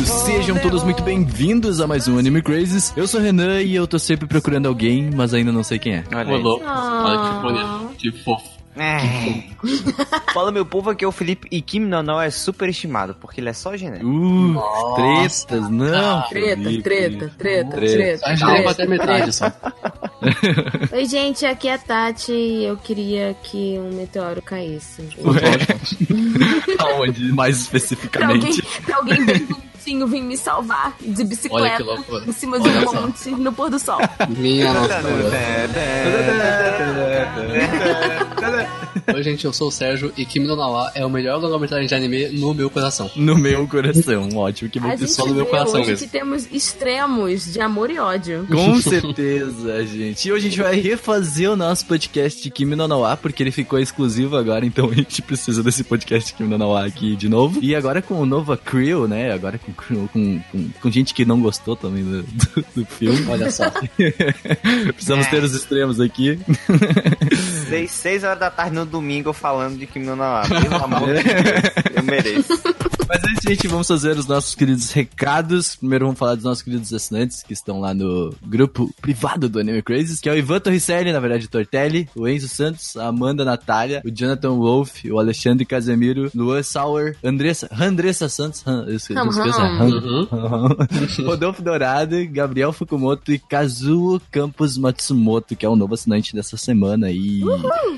Olá, otakus! Sejam todos muito bem-vindos a mais um Anime Crazes. Eu sou o Renan e eu tô sempre procurando alguém, mas ainda não sei quem é. Olha aí. louco. Ah. Olha que bonito. Que fofo. É. Fala meu povo, aqui é o Felipe e Kim no não é superestimado, porque ele é só genérico. Uh, tretas, não. Treta, Felipe. treta, treta, Treta. treta. A gente vai bater metade só. Oi, gente, aqui é a Tati e eu queria que um meteoro caísse. Aonde, mais Pra alguém, especificamente? pra alguém bonitinho vir me salvar de bicicleta em cima de Olha um monte no pôr do sol. Minha nossa. Oi, gente, eu sou o Sérgio e Kimi no Nawa é o melhor longa-metragem de anime no meu coração. No meu coração, ótimo. Que gente só no meu coração hoje mesmo. que temos extremos de amor e ódio. Com certeza, gente. E hoje a gente vai refazer o nosso podcast de Kimi no Nawa, porque ele ficou exclusivo agora, então a gente precisa desse podcast de Kimi no Nawa aqui de novo. E agora com o novo crew, né? Agora com, crew- com, com, com gente que não gostou também do, do, do filme. Olha só. Precisamos ter os extremos aqui. Seis, seis horas da tarde no domingo falando de Kim no Nawa. Pelo amor de Deus, eu mereço. Mas antes, gente, vamos fazer os nossos queridos recados. Primeiro vamos falar dos nossos queridos assinantes, que estão lá no grupo privado do Anime Crazes, que é o Ivan Torricelli, na verdade, Tortelli, o Enzo Santos, a Amanda Natália, o Jonathan Wolf, o Alexandre Casemiro, Luan Sauer, Andressa, Andressa Santos, Han, eu esqueci, Hum, hum. Han, Rodolfo Dourado, Gabriel Fukumoto e Kazuo Campos Matsumoto, que é o novo assinante dessa semana aí.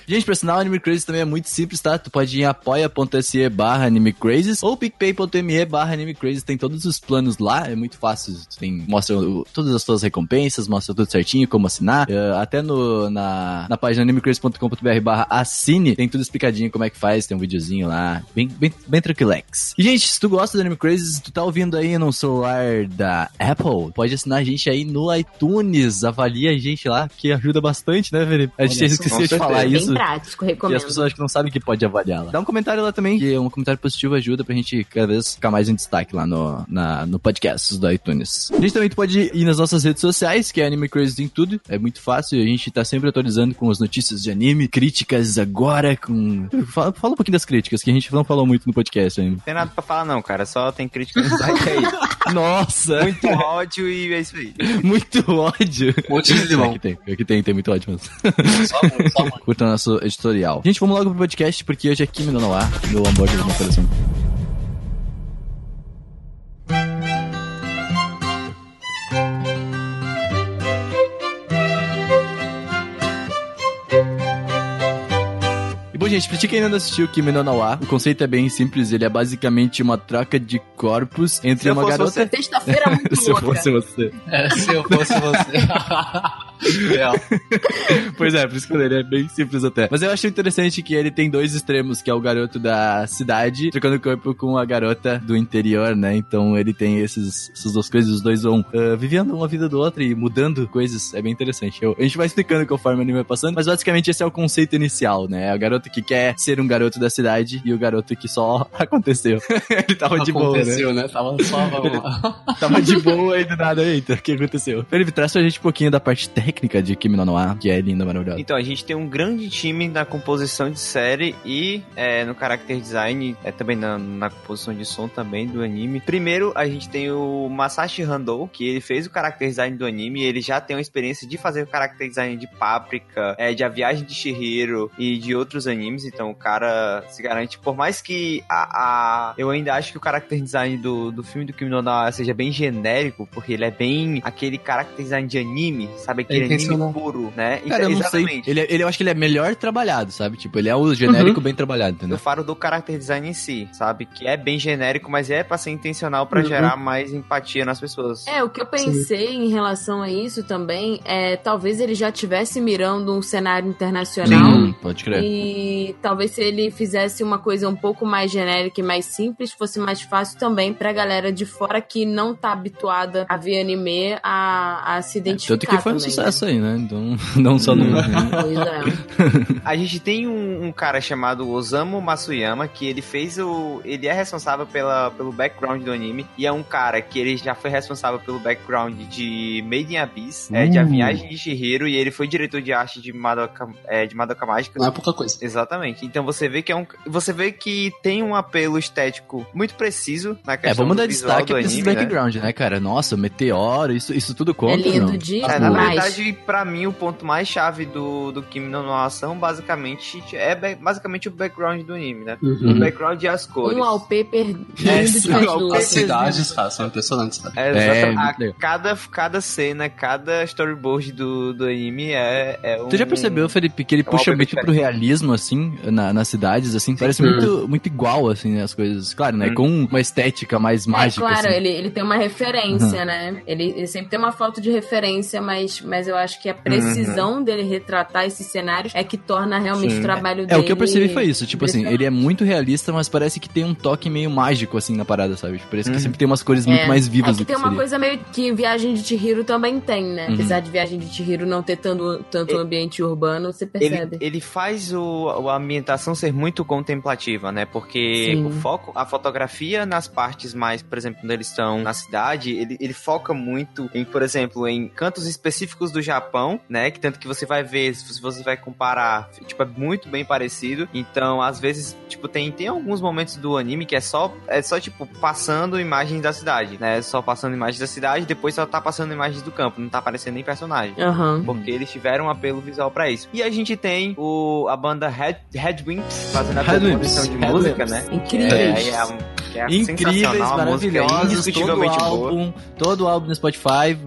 Gente, pra assinar o Anime Crazes também é muito simples, tá? Tu pode ir em apoia.se barra Anime Crazes ou picpay.me barra Anime Crazes. Tem todos os planos lá, é muito fácil. Tem, mostra o- todas as tuas recompensas, mostra tudo certinho, como assinar. Eh, até no, na, na página animecraze.com.br barra assine, tem tudo explicadinho como é que faz, tem um videozinho lá, bem, bem, bem tranquilex. E, gente, se tu gosta do Anime Crazes, tu tá ouvindo aí no celular da Apple, pode assinar a gente aí no iTunes, avalia a gente lá, que ajuda bastante, né, Felipe? A gente esqueceu de falar certeza. isso. Bem prático, E recomendo. as pessoas acho que não sabem que pode avaliar lá. Dá um comentário lá também, que um comentário positivo ajuda pra gente cada vez ficar mais em destaque lá no, na, no podcast do iTunes. A gente também pode ir nas nossas redes sociais, que é Anime Crazy em tudo. É muito fácil, a gente tá sempre atualizando com as notícias de anime, críticas agora, com... Fala, fala um pouquinho das críticas, que a gente não falou muito no podcast ainda. Não tem nada pra falar não, cara. Só tem crítica no site aí. Nossa! Muito ódio e é isso aí. Muito ódio. Monte de limão. Aqui tem, aqui tem, tem muito ódio mesmo. Só muito, só muito. Curta o nosso editorial. Gente, vamos logo pro podcast, porque hoje é Kimi no hambúrguer do meu coração. E bom, gente, pra ti que ainda não assistiu Kimi no Nawa, o conceito é bem simples, ele é basicamente uma troca de corpos entre Se eu uma fosse garota... você. Sexta-feira muito Se eu fosse você. É, se eu fosse você. Real. Pois é, por isso que ele é bem simples até. Mas eu acho interessante que ele tem dois extremos, que é o garoto da cidade trocando corpo com a garota do interior, né? Então ele tem esses, essas duas coisas, os dois vão ah, vivendo uma vida do outro e mudando coisas. É bem interessante. Eu- a gente vai explicando conforme o anime vai passando, mas basicamente esse é o conceito inicial, né? A garota que quer ser um garoto da cidade e o garoto que só aconteceu. ele tava de boa, né? Aconteceu, né? Tava só. Tava de boa aí do nada. Eita, o que aconteceu? Felipe, traz pra gente um pouquinho da parte técnica de Kimi no Noir, que é linda, maravilhosa. Então, a gente tem um grande time na composição de série e é, no character design, é também na, na composição de som também do anime. Primeiro, a gente tem o Masashi Handou, que ele fez o character design do anime e ele já tem uma experiência de fazer o character design de Paprika, é, de A Viagem de Shihiro e de outros animes, então o cara se garante, por mais que a, a- eu ainda acho que o character design do, do filme do Kimi seja bem genérico, porque ele é bem aquele character design de anime, sabe? Aquele aquele anime intencional. puro, né? Cara, eu não sei. Exatamente. Ele, ele, eu acho que ele é melhor trabalhado, sabe? Tipo, ele é o genérico bem trabalhado, Eu entendeu? falo do character design em si, sabe? Que é bem genérico, mas é pra ser intencional pra Uhum. gerar mais empatia nas pessoas. É, o que eu pensei em relação a isso também é talvez ele já tivesse mirando um cenário internacional. Sim, pode crer. E talvez se ele fizesse uma coisa um pouco mais genérica e mais simples, fosse mais fácil também pra galera de fora que não tá habituada a ver anime a, a se identificar. Tanto que foi um também, sucesso aí, né? Então, não só no. Né? Pois é. A gente tem um, um cara chamado Osamu Masuyama, que ele fez o. Ele é responsável pela, pelo background do anime. E é um cara que ele já foi responsável pelo background de Made in Abyss, é, de A Uh. Viagem de Shihiro, e ele foi diretor de arte de Madoka, é, de Madoka Mágica. Não é pouca coisa. Exatamente. Então você vê que é um. Você vê que tem um apelo estético muito preciso na É, questão vamos do dar destaque pra esses né? background, né? cara? Nossa, meteoro, isso, isso tudo conta. é lindo não? de É, na verdade, pra mim, o ponto mais chave do, do Kimi no Na ação, basicamente, é ba- basicamente o background do anime, né? O Uhum. background e as cores. Um wallpaper lindo É, de. As cidades, cara, são impressionantes, cara. É, É, exatamente. A- cada, cada cena, cada storyboard do, do anime é, é um... Tu já percebeu, Felipe, que ele É puxa muito pro realismo, assim, na- nas cidades, assim? Parece Uhum. muito, muito igual, assim, as coisas. Claro, né? Hum. Com uma estética mais mágica, é, claro, assim. ele, ele tem uma referência, né? Ele, ele sempre tem uma falta de referência, mas, mas eu acho que a precisão dele retratar esses cenários é que torna realmente Sim. o trabalho É, dele. o que eu percebi foi isso. Tipo assim, ele é muito realista, mas parece que tem um toque meio mágico, assim, na parada, sabe? Tipo, Parece que Uhum. sempre tem umas cores muito É. mais vivas É do que que tem uma seria. coisa meio que Viagem de Chihiro também tem, né? Uhum. Apesar de Viagem de Chihiro não ter tanto, tanto Ele- ambiente urbano, você Ele, percebe. ele faz o, a ambientação ser muito contemplativa, né? Porque Sim. o foco, a fotografia nas partes mais, por exemplo, quando eles estão na cidade, ele, ele foca muito em, por exemplo, em cantos específicos do Japão, né? Que tanto que você vai ver, se você vai comparar, tipo, é muito bem parecido. Então, às vezes, tipo, tem, tem alguns momentos do anime que é só, é só, tipo, passando imagens da cidade, né? Só passando imagens da cidade, depois só tá passando imagens do campo, não tá aparecendo nem personagem. Aham. Porque eles tiveram um apelo visual pra isso. E a gente tem o, a banda Head, Headwinds fazendo a composição de Headwinds. música, né? Incrível. É, é, é Incríveis, é maravilhosos, todo boa. álbum, todo álbum no Spotify.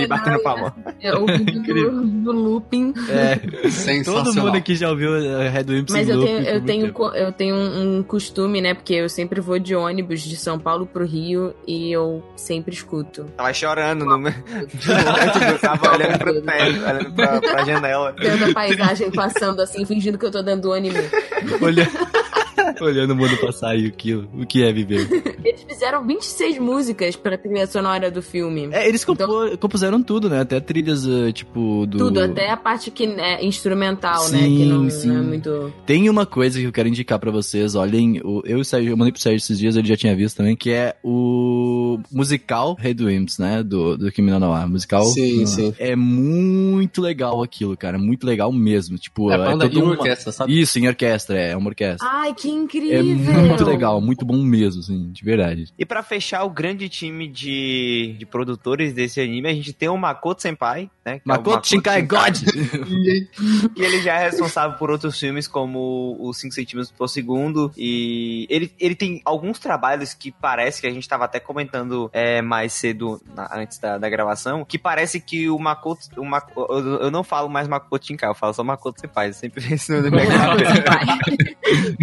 É batendo palma. É o do, do looping. É, Sensacional. todo mundo aqui já ouviu uh, Red Wimps Mas eu tenho, eu tenho, eu tenho um, um costume, né? Porque eu sempre vou de ônibus de São Paulo pro Rio e eu sempre escuto. Tava chorando no meu. Eu tava olhando pro teto, olhando pra, pra janela. Vendo a paisagem passando assim, fingindo que eu tô dentro do anime. Olhando, olhando o mundo passar e o que, o que é viver. Eles fizeram 26 músicas pra trilha sonora do filme. É, eles compo- compuseram tudo, né? Até trilhas, uh, tipo, do... Tudo, até a parte que é instrumental, né? Sim, Que não, sim. não é muito. Tem uma coisa que eu quero indicar pra vocês, olhem, eu e o Sérgio, eu mandei pro Sérgio esses dias, ele já tinha visto também, que é o musical Red Wimps, né, do, do Kimi no wa, musical. Sim, sim. É muito legal aquilo, cara, muito legal mesmo, tipo, É banda todo e uma- orquestra, sabe? Isso, em orquestra, é, é uma orquestra. Ai, que incrível! é muito legal, muito bom mesmo, assim, de verdade. E pra fechar o grande time de, de produtores desse anime, a gente tem o Makoto Senpai, né? que é o Makoto Shinkai God! E ele já é responsável por outros filmes como Os 5 centímetros por segundo. E ele, ele tem alguns trabalhos que parece que a gente tava até comentando é, mais cedo na- antes da, da gravação. Que parece que o Makoto. O Mako- eu, eu não falo mais Makoto Shinkai, eu falo só Makoto Senpai. Eu sempre penso no cabeça.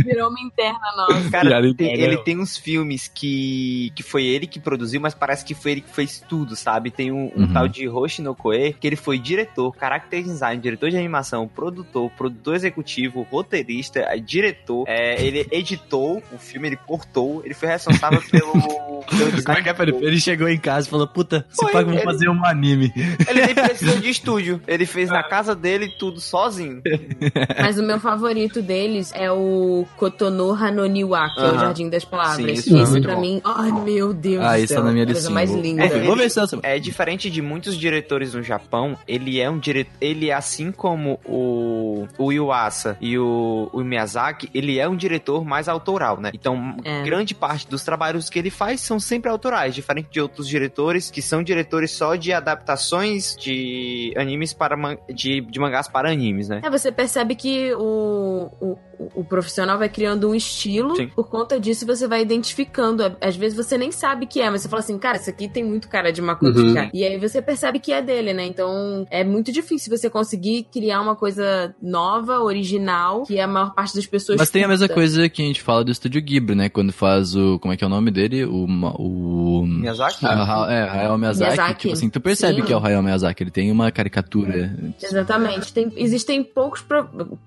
Virou uma interna nossa. Cara, interna. ele tem uns filmes que, que foi ele que produziu, mas parece que foi ele que fez tudo, sabe? Tem um, um Uhum. tal de Hoshi no Koe, que ele foi diretor, character design, diretor de animação, produtor, produtor executivo, roteirista, eh, diretor. É, ele editou o filme, ele cortou, ele foi responsável pelo, Como é que é, Felipe? Ele chegou em casa e falou, puta, se Foi, paga, vamos ele- fazer um anime. Ele nem precisou de estúdio, ele fez na casa dele tudo sozinho. Mas o meu favorito deles é o Kotono Hanoniwa, que é o. Jardim das Palavras. Sim, Esse, isso é pra bom. mim, ai meu Deus Ah, isso céu, tá na minha a coisa listinha. mais Vou- linda. Ver, vamos ver se essa... É diferente de muitos diretores no Japão, ele é um diretor, ele é assim como o, o Yuasa e o, o Miyazaki, ele é um diretor mais autoral, né? Então, É. grande parte dos trabalhos que ele faz são sempre autorais, diferente de outros diretores que são diretores só de adaptações de animes para man- de, de mangás para animes, né? É, você percebe que o, o, o, o profissional vai criando um estilo, Sim. por conta disso você vai identificando. Às vezes você nem sabe que é, mas você fala assim, cara, isso aqui tem muito cara de Makoto Uhum. E aí você percebe que é dele, né? Então é muito difícil você conseguir criar uma coisa nova, original, que a maior parte das pessoas. Mas tem a mesma coisa que a gente fala do Estúdio Ghibli, né? Quando faz o... Como é que é o nome dele? O... o... Miyazaki? Ah, é, Hayao Miyazaki, Miyazaki. tipo assim, tu percebe Sim. que é o Hayao Miyazaki, ele tem uma caricatura. Exatamente. Tem, existem poucos,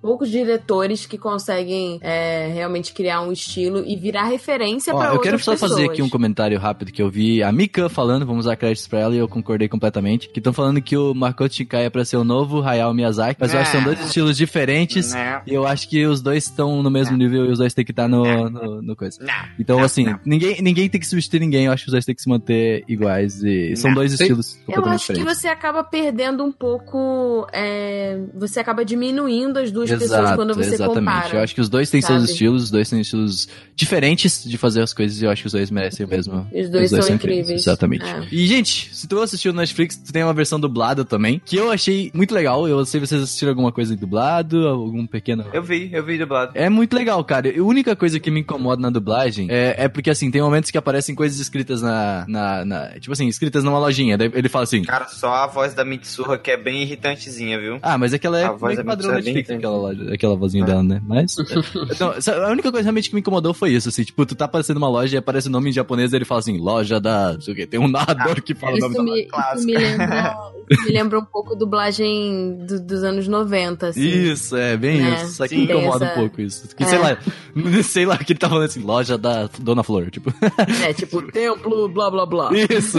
poucos diretores que conseguem é, realmente criar um estilo e virar referência Ó, pra eu outras quero só pessoas. fazer aqui um comentário rápido que eu vi a Mika falando, vamos usar créditos pra ela e eu concordei completamente, que estão falando que o Makoto Shinkai é pra ser o novo Hayao Miyazaki, mas eu acho que são dois estilos diferentes Né? e eu acho que os dois estão no mesmo nível e os dois têm que estar no, no, no coisa. Não. Então, Não, assim, não. Ninguém, ninguém tem que substituir ninguém, eu acho que os dois têm que se manter iguais e são dois Tem- estilos Eu acho que diferentes. você acaba perdendo um pouco. é, você acaba diminuindo as duas pessoas Exato, quando você exatamente. compara. Eu acho que os dois têm seus sabe? estilos, os dois têm estilos diferentes de fazer as coisas e eu acho que os dois merecem o mesmo. Os dois são incríveis. Exatamente. É. E, gente, se tu assistiu no Netflix, tu tem uma versão dublada também, que eu achei muito legal. Eu sei se vocês assistiram alguma coisa em dublado, algum pequeno. Eu vi, eu vi dublado. É muito legal, cara. A única coisa que me incomoda na dublagem é, é porque, assim, tem momentos que aparecem coisas escritas na, na, na- Tipo assim, escritas numa lojinha. Daí ele fala assim. Cara, só a voz da Mitsuha que é bem irritantezinha, viu? Ah, mas aquela é A voz meio que da padrão é Netflix, aquela, aquela vozinha dela, né? Mas. então, sa- a única coisa realmente que me incomodou foi isso, assim. Tipo, tu tá aparecendo uma loja e aparece o nome em japonês e ele fala assim, loja da. Não sei o quê. Tem um narrador que fala o nome Isso da me, isso me lembra, isso me lembra um pouco dublagem do- dos anos 90, assim. Isso, é, bem Né? isso. Sim. me incomoda Tem um essa- pouco isso. Que, É. sei lá, sei lá, que ele tá falando assim, loja da Dona Flor, tipo. É, tipo, templo, blá blá blá. Isso.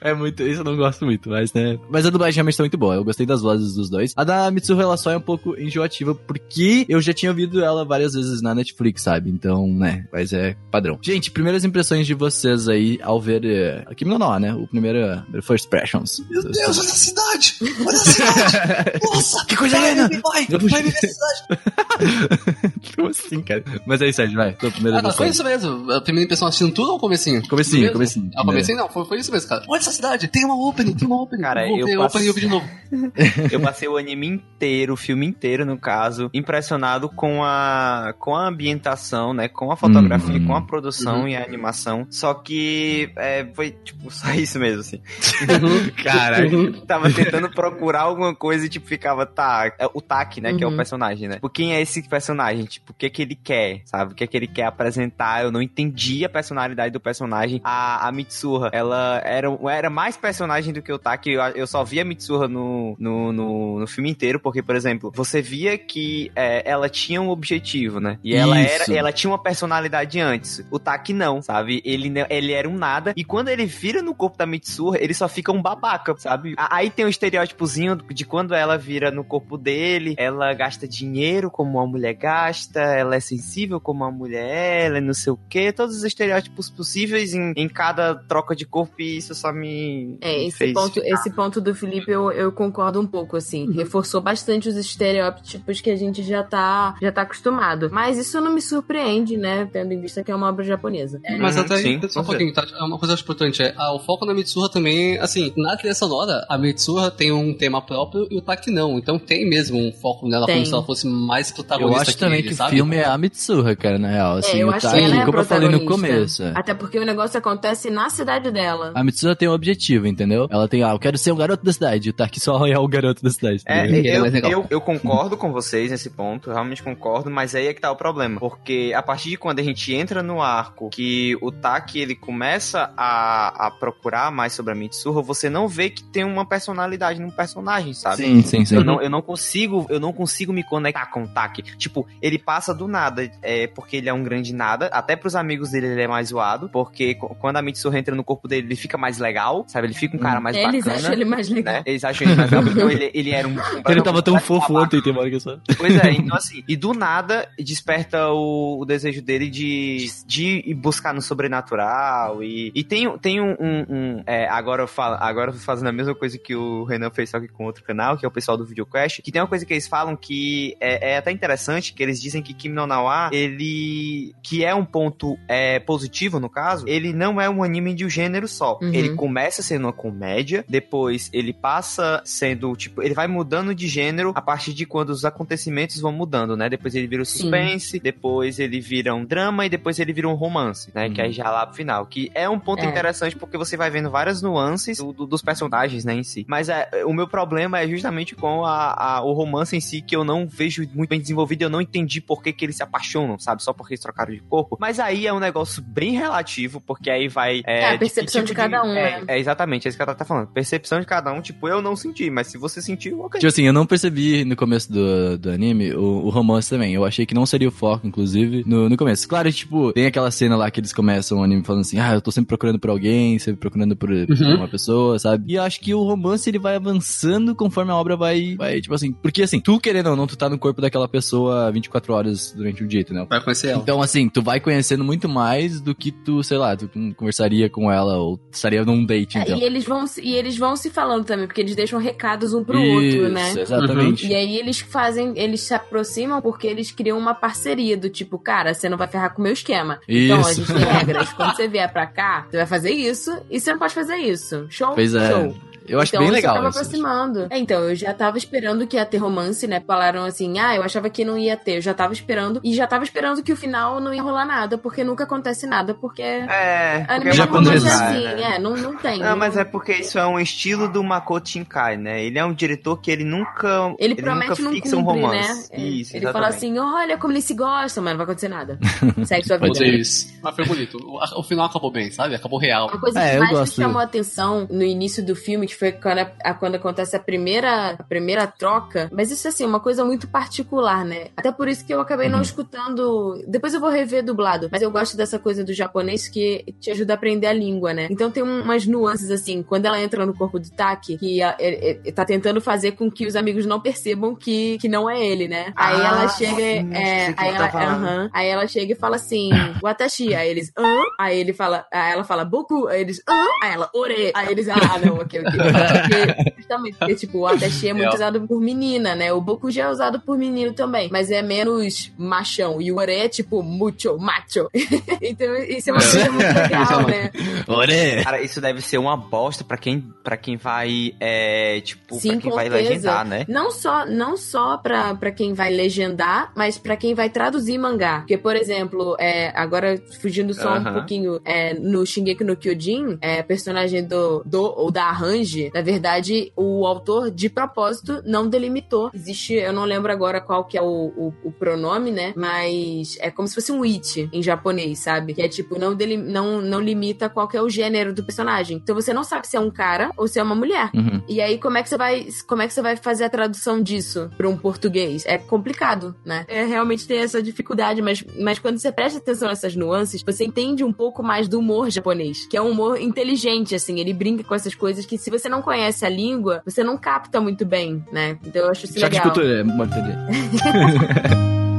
é muito, isso eu não gosto muito, mas né. Mas a dublagem realmente tá muito boa. Eu gostei das vozes dos dois. A da Mitsuha ela só é um pouco enjoativa porque eu já tinha ouvido ela várias vezes na Netflix, sabe? Então, né, mas é padrão. Gente, primeiras impressões de vocês aí ao ver eh, aqui no Nó, né? O primeiro eh, First Impressions. Meu Deus, essa cidade! Olha a cidade! Nossa! Que coisa vai, linda! Vai, vai, vai viver essa cidade! Como assim, cara? Mas aí, Sérgio, vai. Tua primeira Ah, foi impressão. isso mesmo. A primeira impressão assistindo tudo ou comecinho? Comecinho, Mesmo? comecinho. Ah, comecinho não, foi, foi isso mesmo, cara. Olha essa cidade, tem uma opening, tem uma opening. Cara, eu a passo- opening eu de novo. Eu passei o anime inteiro, o filme inteiro, no caso, impressionado com a, com a ambientação, né? Com a fotografia, Uhum. com a produção e a animação. Só que é, foi, tipo, só isso mesmo, assim. Caraca. Tava tentando procurar alguma coisa e, tipo, ficava, tá, é o Taki, né? Que é o Uhum. personagem, né? Tipo, quem é esse personagem? Tipo, o que que ele quer, sabe? O que que ele quer apresentar? Eu não entendi a personalidade do personagem. A, a Mitsuha, ela era, era mais personagem do que o Taki. Eu, eu só via a Mitsuha no, no, no, no filme inteiro, porque, por exemplo, você via que é, ela tinha um objetivo, né? E ela Isso. era, ela tinha uma personalidade antes. O Taki não, sabe? Ele, ele era um nada. E quando ele vira no corpo da Mitsuha, ele só fica um babaca, sabe? A- Aí tem um estereótipozinho de quando ela vira no corpo dele, ela gasta dinheiro como uma mulher gasta, ela é sensível como uma mulher é, ela é não sei o quê. Todos os estereótipos possíveis em, em cada troca de corpo e isso só me. É, esse fez ponto, ficar. esse ponto do Felipe eu, eu concordo um pouco, assim. Reforçou bastante os estereótipos que a gente já tá, já tá acostumado. Mas isso não me surpreende, né? Tendo em vista que é uma obra japonesa. Mas Uhum, até sim, só um pouquinho, tá? É Uma coisa importante é, ah, o foco na Mitsuha também, assim, na trilha sonora, a Mitsuha tem um tema próprio e o Taki não. Então tem mesmo um foco nela Tem. como se ela fosse mais Eu protagonista acho também ele, que o sabe? filme é a Mitsuha, cara, na real. Assim, é, eu o acho que Taki, ela é a como eu falei no protagonista. começo. é. Até porque o negócio acontece na cidade dela. A Mitsuha tem um objetivo, entendeu? Ela tem, ah, eu quero ser o garoto da cidade. O Taki só é o garoto da cidade. tá É, é eu, legal. eu, eu concordo com vocês nesse ponto, eu realmente concordo, mas aí é que tá o problema. Porque a partir de quando a gente entra no arco que o Taki ele começa a, a procurar mais sobre a Mitsuha, você não vê que tem uma personalidade num personagem, sabe? Sim, sim, sim. Eu não, eu não consigo, eu não consigo me conectar com o Taki. Tipo, ele passa do nada, é, porque ele é um grande nada. Até pros amigos dele ele é mais zoado, porque quando a Mitsuha entra no corpo dele, ele fica mais legal, sabe? Ele fica um cara mais Eles bacana. acham ele mais legal. Né? Eles acham ele mais legal, porque ele, ele era um. Ele tava tão fofo ontem, tem hora que eu só... Pois é, então assim, e do nada desperta o, o desejo dele de, de ir buscar no sobrenatural. E, e tem, tem um. um- um, é, agora, eu falo, agora eu tô fazendo a mesma coisa que o Renan fez só que com outro canal, que é o pessoal do VideoQuest, que tem uma coisa que eles falam que é, é até interessante, que eles dizem que Kim no Nawa, ele. que é um ponto é, positivo, no caso, ele não é um anime de um gênero só. Uhum. Ele começa sendo uma comédia, depois ele passa sendo, tipo, ele vai mudando de gênero a partir de quando os acontecimentos vão mudando, né? Depois ele vira o Sim. suspense, depois ele vira um drama e depois ele vira um romance, né? Que aí já lá pro final. Que é um ponto É. interessante porque você vai vendo várias nuances do- do- dos personagens, né, em si. Mas é, o meu problema é justamente com a, a- o romance em si, que eu não vejo muito bem desenvolvido eu não entendi por que, que eles se apaixonam, sabe? Só porque eles trocaram de corpo. Mas aí é um negócio bem relativo, porque aí vai. É, a que percepção de cada um, É, né? é exatamente, é isso que ela tá falando. Percepção de cada um, tipo, eu não senti, mas se você sentiu, ok. Tipo assim, eu não percebi no começo do, do anime o, o romance também. Eu achei que não seria o foco, inclusive, no, no começo. Claro, tipo, tem aquela cena lá que eles começam o anime falando assim, ah, eu tô sempre procurando por alguém, sempre procurando por, por Uhum. uma pessoa, sabe? E eu acho que o romance, ele vai avançando conforme a obra vai, vai, tipo assim, porque assim, tu querendo ou não, tu tá no corpo daquela pessoa 24 horas durante o dia, entendeu? Vai conhecer ela. Então, assim, tu vai conhecendo muito mais do que tu, sei lá, tu conversaria com ela ou estaria num date, É, então. e, eles vão, se- e eles vão se falando também, porque eles deixam recados um pro outro, né? Isso, exatamente. E aí eles fazem, eles se aproximam porque eles criam uma parceria do tipo, cara, você não vai ferrar com o meu esquema. Então a Isso. gente tem regras. Quando você vier pra cá, você vai fazer isso e você não pode fazer isso. Show? Pois é. Show. Eu acho então, bem legal acaba isso. aproximando. É, então, eu já tava esperando que ia ter romance, né? Falaram assim, ah, eu achava que não ia ter. Eu já tava esperando. E já tava esperando que o final não ia rolar nada, porque nunca acontece nada, porque. É, anime já é acontece acontece, assim, né? é, não, não tem. Não, mas é porque isso é um estilo do Makoto Shinkai, né? Ele é um diretor que ele nunca Ele, nunca promete não fixa um cumpre, romance. né? Isso, ele fala exatamente. assim, olha como eles se gostam, mas não vai acontecer nada. Segue sua Pode vida. Isso. Mas foi bonito. O, o final acabou bem, sabe? Acabou real. Uma coisa É, que eu mais me chamou a atenção no início do filme, que foi quando, a- quando acontece a primeira, a primeira troca, mas isso assim, uma coisa muito particular, né? Até por isso que eu acabei não Uhum. escutando. Depois eu vou rever dublado, mas eu gosto dessa coisa do japonês que te ajuda a aprender a língua, né? Então tem um- umas nuances assim, quando ela entra no corpo do Taki, que a- é- é- tá tentando fazer com que os amigos não percebam que, que não é ele, né? Aí Ah, ela chega. sim, é, aí, tu ela, tá falando. aham. aí ela chega e fala assim: Watashi. Aí eles, hã? Aí ele fala, aí ela fala, Boku. Aí eles, hã? Aí ela, ore. Aí eles, ah, não, ok, ok. Porque, justamente, porque, tipo, o Watashi é muito É. usado por menina, né? O Boku já é usado por menino também, mas é menos machão. E o ore é, tipo, mucho, macho. então, isso é uma É. coisa muito legal, né? Ore! Cara, isso deve ser uma bosta pra quem, pra quem vai, é, tipo, Sim, pra quem vai certeza. legendar, né? Não só, não só pra, pra quem vai legendar, mas pra quem vai traduzir mangá. Porque, por exemplo, é, agora fugindo só um Aham. pouquinho, é, no Shingeki no Kyojin, é, personagem do, do ou da Na verdade, o autor, de propósito, não delimitou. Existe, eu não lembro agora qual que é o, o, o pronome, né? Mas é como se fosse um it em japonês, sabe? Que é tipo, não, delim, não, não limita qual que é o gênero do personagem. Então você não sabe se é um cara ou se é uma mulher. Uhum. E aí, como é que você vai, como é que você vai fazer a tradução disso para um português? É complicado, né? É, realmente tem essa dificuldade, mas, mas quando você presta atenção nessas nuances, você entende um pouco mais do humor japonês, que é um humor inteligente, assim, ele brinca com essas coisas que se você não conhece a língua, você não capta muito bem, né? Então eu acho isso Choque de legal. cultura, é, mortaria.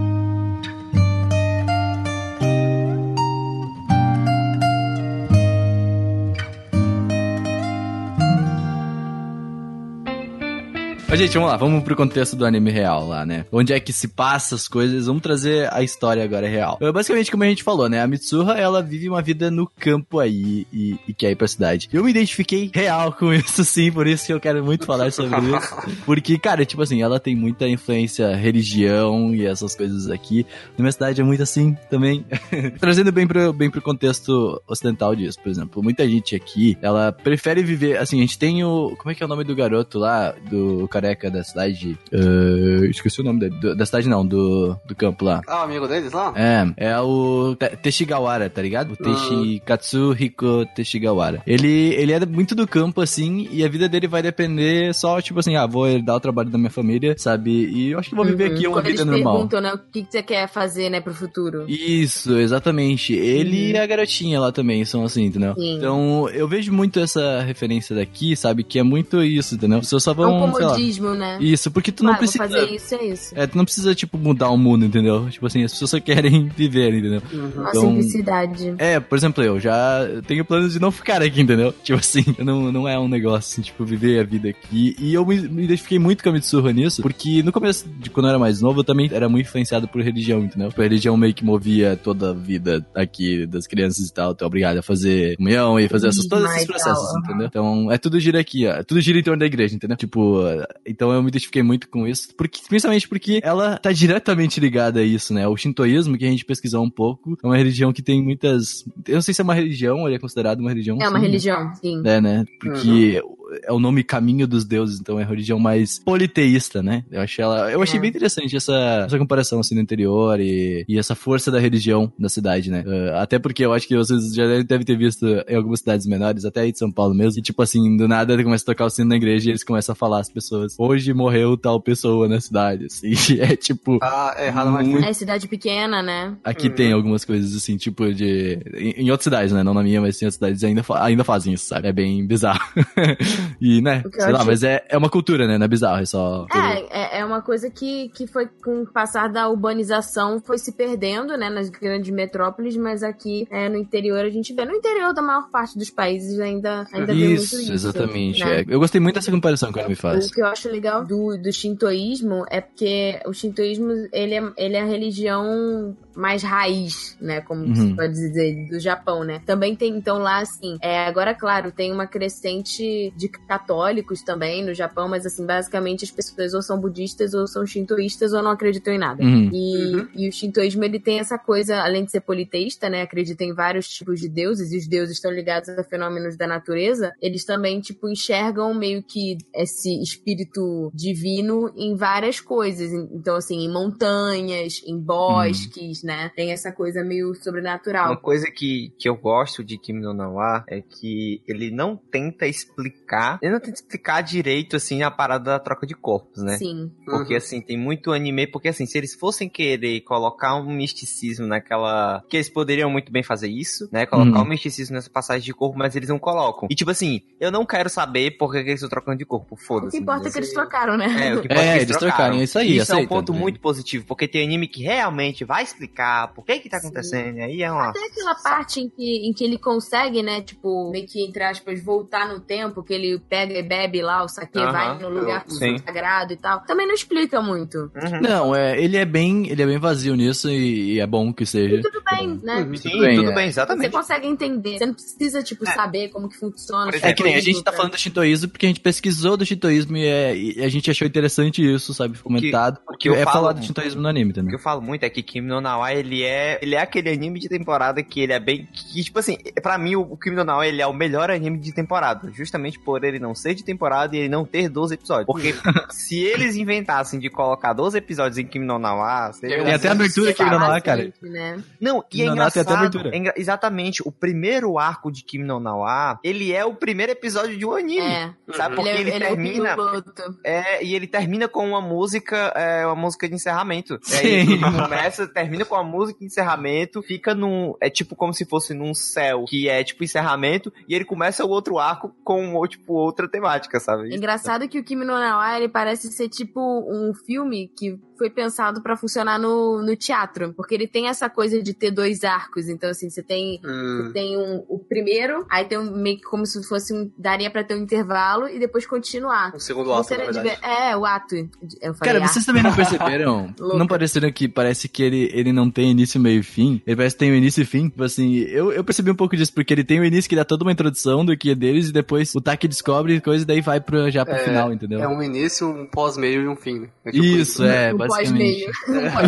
Mas, gente, vamos lá, vamos pro contexto do anime real lá, né? Onde é que se passa as coisas, vamos trazer a história agora real. Uh, Basicamente, como a gente falou, né? A Mitsuha, ela vive uma vida no campo aí e, e quer ir pra cidade. Eu me identifiquei real com isso, sim, por isso que eu quero muito falar sobre isso. Porque, cara, tipo assim, ela tem muita influência religião e essas coisas aqui. Na minha cidade é muito assim também. Trazendo bem pro, bem pro contexto ocidental disso, por exemplo. Muita gente aqui, ela prefere viver. Assim, a gente tem o. Como é que é o nome do garoto lá? Do careca da cidade? Uh, esqueci o nome dele. Do- da cidade não, do, do campo lá. Ah, o amigo deles lá? É, é o Te- Teshigawara, tá ligado? O Teshikatsu Hiko Teshigawara. Ele, ele é muito do campo, assim, e a vida dele vai depender só, tipo assim, ah, vou herdar o trabalho da minha família, sabe? E eu acho que vou viver Uhum. aqui uma Quando vida eles normal. perguntam, né, o que, que você quer fazer, né, pro futuro. Isso, exatamente. Ele Uhum. e a garotinha lá também são assim, entendeu? Sim. Então, eu vejo muito essa referência daqui, sabe? Que é muito isso, entendeu? As pessoas só É um vão, sei lá. Né? Isso, porque tu não Ah, vou precisa. fazer isso, é isso. É, tu não precisa, tipo, mudar o mundo, entendeu? Tipo assim, as pessoas só querem viver, entendeu? Uma Então- simplicidade. É, por exemplo, eu já tenho planos de não ficar aqui, entendeu? Tipo assim, não, não é um negócio, assim, tipo, viver a vida aqui. E eu me, me identifiquei muito com a Mitsuha nisso, porque no começo, de quando eu era mais novo, eu também era muito influenciado por religião, entendeu? Tipo, a religião meio que movia toda a vida aqui das crianças e tal. Tu é obrigado a fazer comunhão e fazer essas, todos esses processos, entendeu? Então, é tudo gira aqui, ó. Tudo gira em torno da igreja, entendeu? Tipo, então eu me identifiquei muito com isso, porque, principalmente porque ela tá diretamente ligada a isso, né? O shintoísmo, que a gente pesquisou um pouco, é uma religião que tem muitas. Eu não sei se é uma religião ou ele é considerado uma religião. É uma sim. religião, sim. É, né? Porque é o nome Caminho dos Deuses, então é a religião mais politeísta, né? Eu achei ela, eu achei É. bem interessante essa, essa comparação assim no interior e, e essa força da religião da cidade, né? Uh, até porque eu acho que vocês já devem ter visto em algumas cidades menores, até aí de São Paulo mesmo, e tipo assim, do nada começa a tocar o sino na igreja e eles começam a falar às pessoas, hoje morreu tal pessoa na cidade, assim, é tipo, Ah, é errado, mas Muito- É cidade pequena, né? Aqui tem algumas coisas assim, tipo de. Em, em outras cidades, né? Não na minha, mas em outras cidades ainda, fa- ainda fazem isso, sabe? É bem bizarro. e, né? O Sei lá, mas é, é uma cultura, né? Não é bizarro, é só. É, é, é uma coisa que, que foi com o passar da urbanização foi se perdendo, né, nas grandes metrópoles, mas aqui é, no interior a gente vê. No interior da maior parte dos países ainda, ainda vê muito Isso, isso. exatamente. né? é. Eu gostei muito dessa comparação que ela me O faz. que eu acho legal do, do shintoísmo é porque o shintoísmo ele é, ele é a religião mais raiz, né? Como Uhum. se pode dizer, do Japão, né? Também tem, então, lá, assim, é, agora, claro, tem uma crescente de católicos também no Japão, mas, assim, basicamente as pessoas ou são budistas ou são shintoístas ou não acreditam em nada. Uhum. E, e o shintoísmo, ele tem essa coisa, além de ser politeísta, né? Acredita em vários tipos de deuses, e os deuses estão ligados a fenômenos da natureza. Eles também, tipo, enxergam meio que esse espírito divino em várias coisas. Então, assim, em montanhas, em bosques, né? Tem essa coisa meio Uma sobrenatural. coisa que, que eu gosto de Kim no Nawa é que ele não tenta explicar, ele não tenta explicar direito, assim, a parada da troca de corpos, né? Sim. Porque, assim, tem muito anime. Porque, assim, se eles fossem querer colocar um misticismo naquela. Que eles poderiam muito bem fazer isso, né? Colocar Uhum. um misticismo nessa passagem de corpo, mas eles não colocam. E, tipo assim, eu não quero saber por que eles estão trocando de corpo. O Foda-se. que importa é que eles trocaram, né? É, o que importa É, que eles trocaram, é isso aí, Isso é um aceita, ponto né? muito positivo, porque tem anime que realmente vai explicar por que que tá Sim. acontecendo, e aí é uma... Até aquela parte em que, em que ele consegue, né, tipo, meio que, entre aspas, voltar no tempo, que ele pega e bebe lá o saque, Aham, vai no lugar sim. sagrado e tal. Também não explica muito. Uhum. Não, é, ele é bem, ele é bem vazio nisso e, e é bom que seja. Tudo bem, né? Uhum. Sim, Tudo bem, tudo é. bem, Você exatamente. consegue entender. Você não precisa, tipo, saber como que funciona. Por o É que nem a gente tá pra- falando do shintoísmo porque a gente pesquisou do shintoísmo e, é- e a gente achou interessante isso, sabe? Comentado. o que eu é falo- falar do shintoísmo no anime O que também. eu falo muito é que Kimi no Nawa, ele é, ele é aquele anime de temporada que ele é bem, que tipo assim, pra mim o, Kimi no Nawa, ele é o melhor anime de temporada, justamente por ele não ser de temporada e ele não ter 12 episódios. Porque se eles inventassem de colocar 12 episódios em Kimi no Nawa, seria Tem até a abertura aqui no Nawa, cara. Né? Não, e é engraçado. abertura. é engra- exatamente, o primeiro arco de Kimi no Nawa, ele é o primeiro episódio de um anime. É. Sabe? Porque Ele, ele, é, ele é o termina. piloto. É, e ele termina com uma música, é, uma música de encerramento. É, Sim. ele começa, termina com a música de encerramento, fica num. É tipo como se fosse num céu, que é tipo encerramento, e ele começa o outro arco com tipo outra temática, sabe? Engraçado que o Kimi no Nawa, ele parece ser tipo um filme que foi pensado pra funcionar no, no teatro. Porque ele tem essa coisa de ter dois arcos. Então, assim, você tem Hum. Tem um, o primeiro, aí tem um, meio que como se fosse um. Daria pra ter um intervalo e depois continuar. O segundo ato, Você na verdade. ver- É, o ato. Eu falei, Cara, ah, vocês também não perceberam? Não pareceram que parece que ele, ele não tem início, meio e fim? Ele parece que tem o início e fim. Tipo assim, eu, eu percebi um pouco disso, porque ele tem o início que dá toda uma introdução do que é deles, e depois o Taki descobre coisa e daí vai pro, já pro É, final, entendeu? É um início, um pós-meio e um fim. É tipo Isso, é, o basicamente. Pós-meio.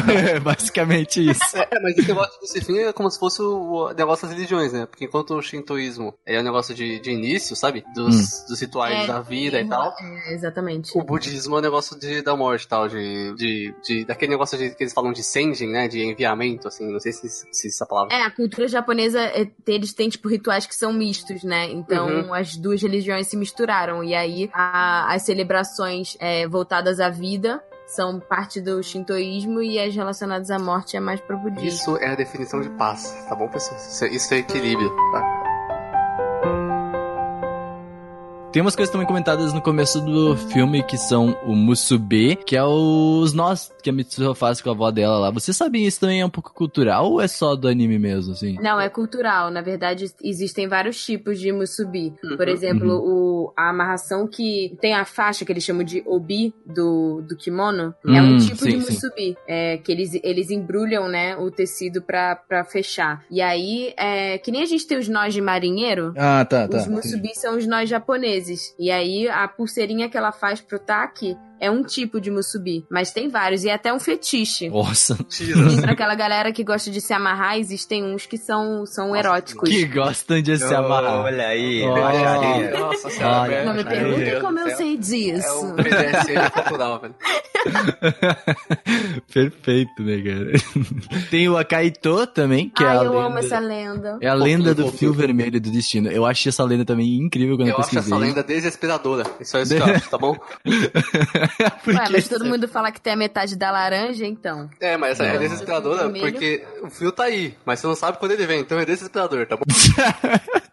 É, basicamente isso. É, mas esse negócio desse fim é como se fosse o negócio das religiões, né? Porque enquanto o shintoísmo é um negócio de, de início, sabe? Dos, dos rituais É, da vida e tal. É, exatamente. O budismo é um negócio de, da morte e tal, de, de, de- daquele negócio de, que eles falam de senjin, né? De enviamento, assim, não sei se, se essa palavra. É, a cultura japonesa, é, eles têm, tipo, rituais que são mistos, né? Então, as duas religiões se misturaram. E aí, a- as celebrações é, voltadas à vida são parte do shintoísmo e as relacionadas à morte é mais pro budismo. Isso é a definição de paz, tá bom, pessoal? Isso é, é equilíbrio, tá? Tem umas coisas também comentadas no começo do filme que são o Musubi, que é os nós que a Mitsuha faz com a avó dela lá. Vocês sabem isso também é um pouco cultural ou é só do anime mesmo, assim? Não, é cultural. Na verdade, existem vários tipos de musubi. Por Uhum. exemplo, o, a amarração que tem a faixa que eles chamam de obi do, do kimono. é um Hum, tipo sim, de musubi. É, que eles, eles embrulham, né, o tecido pra, pra fechar. E aí, é, que nem a gente tem os nós de marinheiro, Ah, tá, os musubi são os nós japoneses. Vezes. E aí a pulseirinha que ela faz pro Taki é um tipo de musubi, mas tem vários e é até um fetiche. Nossa, E pra aquela galera que gosta de se amarrar, existem uns que são, são eróticos. que gostam de se amarrar. Olha aí, Oh. Nossa senhora. Não me Deus como eu sei disso. É o cultural, velho. Perfeito, né, cara? Tem o Akaito também, que é Ai, a eu lenda... amo essa lenda. É a lenda do fio vermelho do destino. Eu acho essa lenda também incrível quando eu, Eu acho pesquisei. essa lenda desesperadora. Isso é isso eu acho, tá bom? Porque Ué, mas todo mundo fala que tem a metade da laranja, então. É, mas essa é desesperadora porque o fio tá aí, mas você não sabe quando ele vem, então é desesperador, tá bom?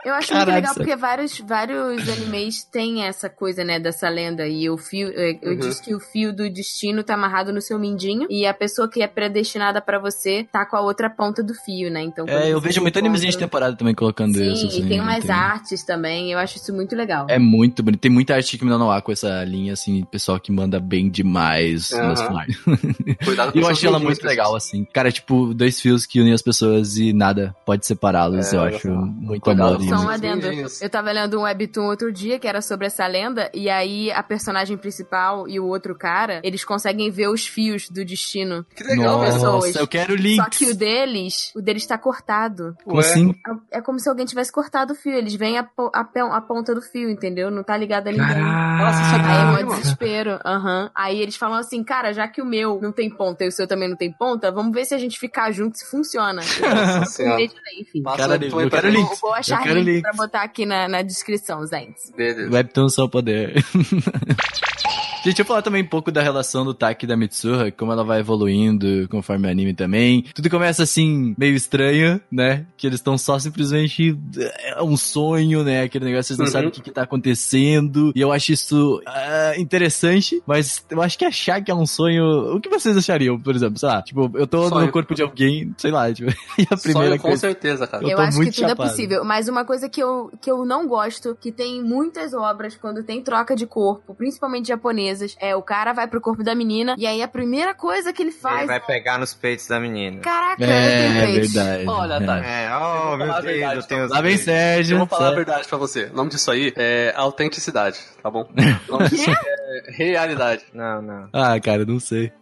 Eu acho Caralho, muito legal porque vários, vários animes têm essa coisa, né, dessa lenda. E o fio, eu, eu Uhum. disse que o fio do destino tá amarrado no seu mindinho e a pessoa que é predestinada pra você tá com a outra ponta do fio, né? Então, É, eu vejo muito encontra- animezinho de temporada também colocando Sim, isso. assim, e tem umas tem- artes também. Eu acho isso muito legal. É muito bonito. Tem muita arte que me dá no ar com essa linha, assim, pessoal que manda bem demais Aham. nos flyers. Cuidado com E eu achei ela muito legal, assim. Cara, tipo, dois fios que unem as pessoas e nada pode separá-los. É, eu acho muito amor. Só um adendo. Eu tava lendo um webtoon outro dia que era sobre essa lenda, e aí a personagem principal e o outro cara, eles conseguem ver os fios do destino. Que legal, Nossa. pessoas. eu quero links. Só que o deles, o deles tá cortado. Como Ué, assim? É como se alguém tivesse cortado o fio. Eles veem a, a, a ponta do fio, entendeu? Não tá ligado a ninguém. Nossa, isso é Aí é desespero. Aham. Aí eles falam assim, cara, já que o meu não tem ponta e o seu também não tem ponta, vamos ver se a gente ficar junto se funciona. Nossa enfim. Cara, eu quero links. Vou achar link pra botar aqui na, na descrição, gente. Beleza. Webtoon só poder. Gente, eu falar também um pouco da relação do Taki e da Mitsuha, como ela vai evoluindo conforme o anime também. Tudo começa assim, meio estranho, né? Que eles estão só simplesmente. É um sonho, né? Aquele negócio, vocês não Uhum. sabem o que, que tá acontecendo. E eu acho isso ah, interessante, mas eu acho que achar que é um sonho. O que vocês achariam, por exemplo? Sei lá, tipo, eu tô Sonho. no corpo de alguém, sei lá, tipo, e a primeira Sonho, com coisa. certeza, cara. Eu Eu, tô acho que muito tudo chapado. é possível. Mas uma coisa que eu, que eu não gosto, que tem em muitas obras, quando tem troca de corpo, principalmente japonesas, é o cara vai pro corpo da menina, e aí a primeira coisa que ele Ele faz vai é... pegar nos peitos da menina. Caraca, É, peito. verdade. Olha, É. tá. É, oh, meu a Deus, verdade, eu tenho os Lá vem. Sérgio. Eu vou falar a Sérgio. verdade pra você. O nome disso aí é autenticidade, tá bom? O nome disso é realidade. Não, não. Ah, cara, não sei.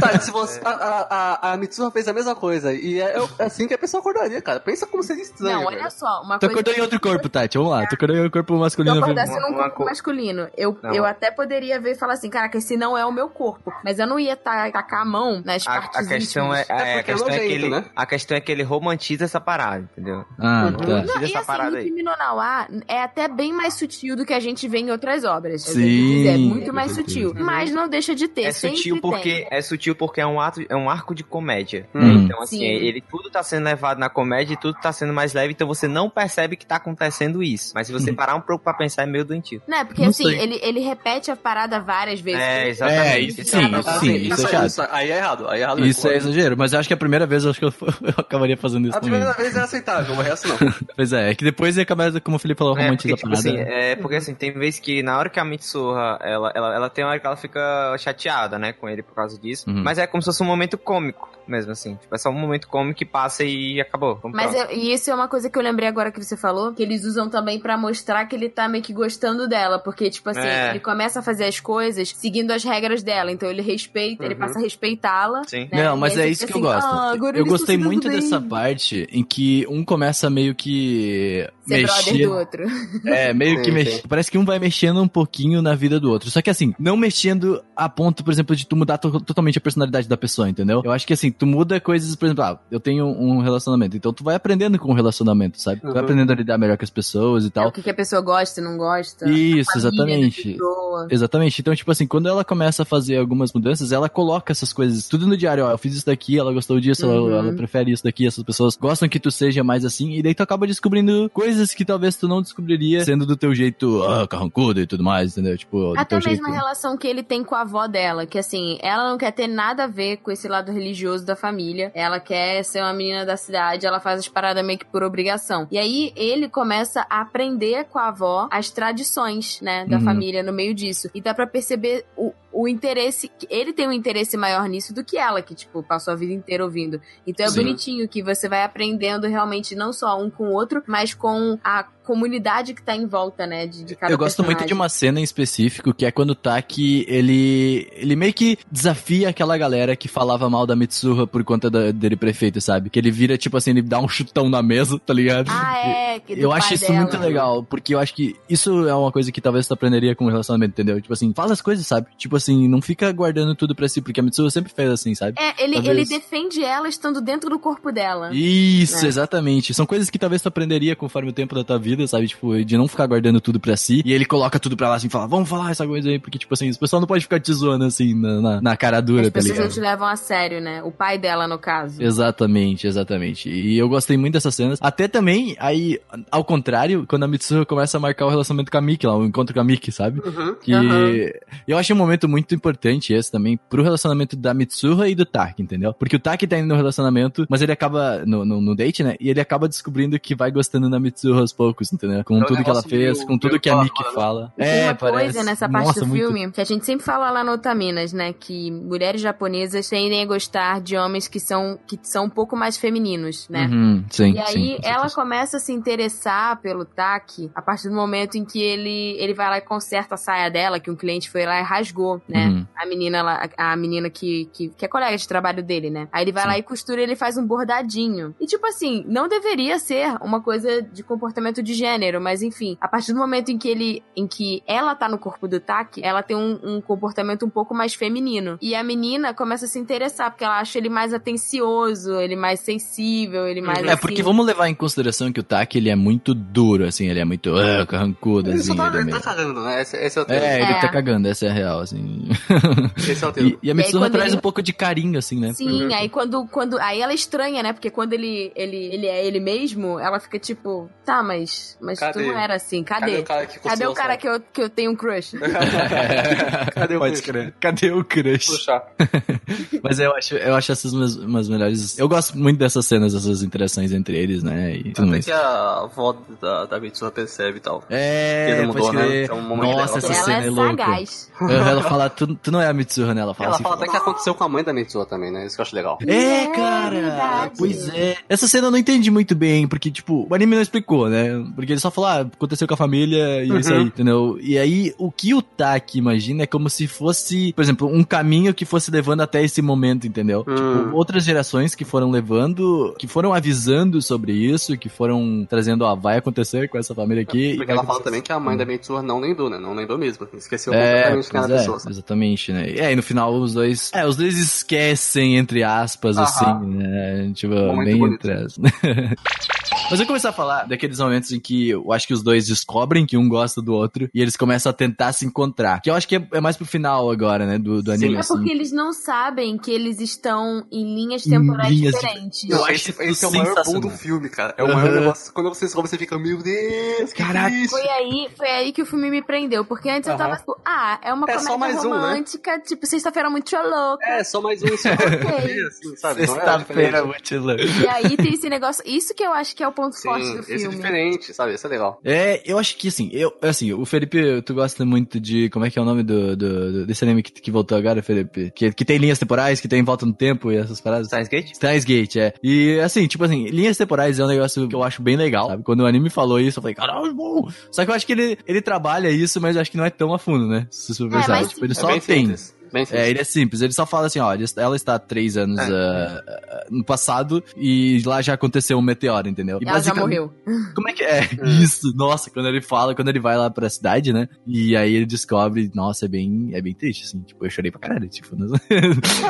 Tá, se você. A, a, a, a Mitsuha fez a mesma coisa. E é, é assim que a pessoa acordaria, cara. Pensa como seria estranho. Não, velho. olha só, uma Tu coisa... acordou em outro corpo, Tati. Vamos lá. Tu acordou em um corpo Se eu masculino. acordasse num corpo co- masculino, eu, Não. eu até poderia ver e falar assim, caraca, esse não é o meu corpo. Mas eu não ia ta- tacar a mão nas A, partes a questão é, íntimas. é, a é questão é que ele, né? a questão é que ele romantiza essa parada, entendeu? Ah, Uhum. tá. Não, Tira e essa assim, parada aí. Kimi no Nawa é até bem mais sutil do que a gente vê em outras obras. eu Sim, É muito mais sutil. Mas não deixa de ter. É sutil porque tem. é sutil porque é um ato, é um arco de comédia. Hum. Então assim, Sim. ele tudo tá sendo levado na comédia e tudo tá sendo mais leve, então você não percebe que tá acontecendo isso. Mas se você parar um pouco pra pensar é meio doentio. Né, porque Não assim, sei. ele, ele repete a parada várias vezes. É, exatamente. É, isso sim, é problema. sim, isso é chato. isso- aí é errado. Aí é errado Isso é exagero, mas eu acho que a primeira vez eu acho que eu, eu acabaria fazendo isso A também. primeira vez é aceitável, o resto não. Pois é, é que depois ia acabar, como o Felipe falou, É, romantiza porque, a tipo parada. assim, é porque assim, tem vezes que na hora que a Mitsuha, ela, ela, ela tem uma hora que ela fica chateada, né, com ele por causa disso. Uhum. Mas é como se fosse um momento cômico, mesmo assim. Tipo, é só um momento cômico que passa e acabou. Vamos Mas eu- e isso é uma coisa que eu lembrei agora que você falou, que eles usam também pra mostrar que ele tá meio que gostando dela, porque tipo assim, É. ele começa a fazer as coisas seguindo as regras dela, então ele respeita, ele Uhum. passa a respeitá-la. Sim. né? Não, mas é isso que fica eu assim, gosto. "Ah, eu gostei muito dando dessa bem." parte em que um começa meio que Ser brother mexer. do outro. É, meio Sim, que mexe. sim. Parece que um vai mexendo um pouquinho na vida do outro. Só que assim, não mexendo a ponto, por exemplo, de tu mudar to- totalmente a personalidade da pessoa, entendeu? Eu acho que assim, tu muda coisas, por exemplo, ah, eu tenho um relacionamento, então tu vai aprendendo com o relacionamento, sabe? Tu vai Uhum. aprendendo a lidar melhor com as pessoas e É, tal. o que, que a pessoa gosta e não gosta. Isso, a família da exatamente. Exatamente. Então, tipo assim, quando ela começa a fazer algumas mudanças, ela coloca essas coisas tudo no diário. Ó, eu fiz isso daqui, ela gostou disso, ela- Uhum. ela, prefere isso daqui, essas pessoas gostam que tu seja mais assim, e daí tu acaba descobrindo coisas que talvez tu não descobriria sendo do teu jeito ah, carrancudo e tudo mais, entendeu? Tipo, Até mesmo a relação que ele tem com a avó dela, que assim, ela não quer ter nada a ver com esse lado religioso da família. Ela quer ser uma menina da cidade, ela faz as paradas meio que por obrigação. E aí ele começa a aprender com a avó as tradições, né, da Uhum. família no meio disso. E dá pra perceber o, o interesse, que ele tem um interesse maior nisso do que ela, que, tipo, passou a vida inteira ouvindo. Então é Sim. bonitinho que você vai aprendendo realmente não só um com o outro, mas com a comunidade que tá em volta, né? De, de cada Eu gosto muito de uma cena em específico, que é quando o Taki, ele, ele meio que desafia aquela galera que falava mal da Mitsuha por conta da- dele prefeito, sabe? Que ele vira, tipo assim, ele dá um chutão na mesa, tá ligado? Ah, é. que Eu acho isso dela. muito legal, porque eu acho que isso é uma coisa que talvez tu aprenderia com o relacionamento, entendeu? Tipo assim, fala as coisas, sabe? Tipo assim, não fica guardando tudo pra si, porque a Mitsuha sempre fez assim, sabe? É, ele, Talvez. ele defende ela estando dentro do corpo dela. Isso, É. exatamente. São coisas que talvez tu aprenderia conforme o tempo da tua vida, sabe? Tipo, de não ficar guardando tudo pra si. E ele coloca tudo pra lá assim, fala, vamos falar essa coisa aí, porque, tipo assim, o pessoal não pode ficar te zoando assim na, na, na cara dura, As tá pessoas não ligado? te levam a sério, né? O pai dela, no caso. Exatamente, exatamente. E eu gostei muito dessas cenas. Até também, aí, ao contrário, quando a Mitsuha começa a marcar o relacionamento com a Miki lá, o encontro com a Miki, sabe? Uhum. Que Aham. eu achei um momento muito importante esse também pro relacionamento da Mitsuha e do Taki, entendeu? Porque o Taki tá indo no relacionamento, mas ele acaba no, no, no date, né? E ele acaba descobrindo que vai gostando da Mitsuha aos poucos, entendeu? Com É tudo que ela fez, com tudo que a fala, né? fala. E tem uma coisa nessa parte É, Nossa, do muito. filme que a gente sempre fala lá no Otaminas, né? Que mulheres japonesas tendem a gostar de homens que são, que são um pouco mais femininos, né? Uhum, sim, E aí sim, ela começa a se interessar pelo Taki a partir do momento em que ele, ele vai lá e conserta a saia dela, que um cliente foi lá e rasgou, né? Uhum. A menina lá, a menina que, que, que é colega de trabalho dele, né? Aí ele vai Sim. lá e costura e ele faz um bordadinho. E tipo assim, não deveria ser uma coisa de comportamento de gênero, mas enfim, a partir do momento em que ele, em que ela tá no corpo do Taki, ela tem um, um comportamento um pouco mais feminino. E a menina começa a se interessar, porque ela acha ele mais atencioso, ele mais sensível, ele mais É, assim... porque vamos levar em consideração que o Taki, ele é muito duro, assim, ele é muito uh, carrancudo, Ele assim. só tá, ele é, ele tá cagando, né? Esse, esse é o tema. é, ele É. tá cagando, essa é a real, assim. Esse é o tema. E, e a Mitsuha traz ele- um pouco de carinho, assim, né? Sim, aí quando, quando. Aí ela estranha, né? Porque quando ele, ele, ele é ele mesmo, ela fica tipo, tá, mas. Mas tu Cadê? não era assim, Cadê cadê? o cara que Cadê o cara que eu, que eu tenho um crush? Cadê o Pode crush? crer. Cadê o crush? Puxar. Mas eu acho, eu acho essas umas, umas melhores. Eu gosto muito dessas cenas, dessas interações entre eles, né? E tudo Até mais. que a avó da, da Mitsuha percebe e tal. É, Ele mudou, né? Então, um momento Nossa, dela. essa ela cena é, é louca. Ela fala, tu, tu não é a Mitsuha, né? Ela fala Ela assim. fala até que aconteceu com a mãe da Mitsuha também, né? Isso que eu acho legal. É, É, cara! verdade. Pois é. Essa cena eu não entendi muito bem, porque, tipo, o anime não explicou, né? Porque ele só falou, ah, aconteceu com a família e é isso Uhum. aí, entendeu? E aí, o que o Taki imagina é como se fosse, por exemplo, um caminho que fosse levando até esse momento, entendeu? Hum. Tipo, outras gerações que foram levando, que foram avisando sobre isso, que foram trazendo, ó, vai acontecer com essa família aqui. Porque ela fala também que a mãe da Mitsuha não lembrou, né? Não lembrou mesmo. Esqueceu É, completamente era pois é, pessoa. exatamente, né? E aí no final os dois. É, os dois esquecem, entre aspas, Aham. assim, né? Tipo, Momento bem bonito. entre aspas. Mas eu começar a falar daqueles momentos em que eu acho que os dois descobrem que um gosta do outro e eles começam a tentar se encontrar. Que eu acho que é, é mais pro final agora, né? Do, do Sim. anime. É assim. porque eles não sabem que eles estão em linhas temporais linhas diferentes. Eu acho esse, isso esse é o maior bom do filme, cara. É o Aham. maior negócio. Quando você descobre, você fica, meu Deus, Caraca. Foi aí, foi aí que o filme me prendeu. Porque antes eu Aham. tava tipo, ah, é uma É comédia só mais um, né? romântica, tipo, sexta-feira muito louca. É, só mais um, só. Ok. assim, é Sexta-feira, diferente. muito louco. E aí tem esse negócio. Isso que eu acho que é o ponto forte Sim, do esse é filme. diferente, sabe? Esse é legal. É, eu acho que assim, eu, assim, o Felipe, tu gosta muito de. Como é que é o nome do, do- do- desse anime que, que voltou agora, Felipe? Que, que tem linhas temporais, que tem volta no tempo e essas paradas? Steins Gate? Steins Gate, é. E assim, tipo assim, linhas temporais é um negócio que eu acho bem legal, sabe? Quando o anime falou isso, eu falei, caralho, bom. Só que eu acho que ele, ele trabalha isso, mas eu acho que não é tão a fundo, né? Se você pensar. mas tipo, ele É só bem tem. simples. Bem É, ele é simples, ele só fala assim, ó, ela está há três anos É. ah, no passado e lá já aconteceu um meteoro, entendeu? E Ela já morreu. como é que é? Hum. Isso, nossa, quando ele fala, quando ele vai lá pra cidade, né? E aí ele descobre, nossa, é bem, é bem triste, assim. Tipo, eu chorei pra caralho, tipo, não...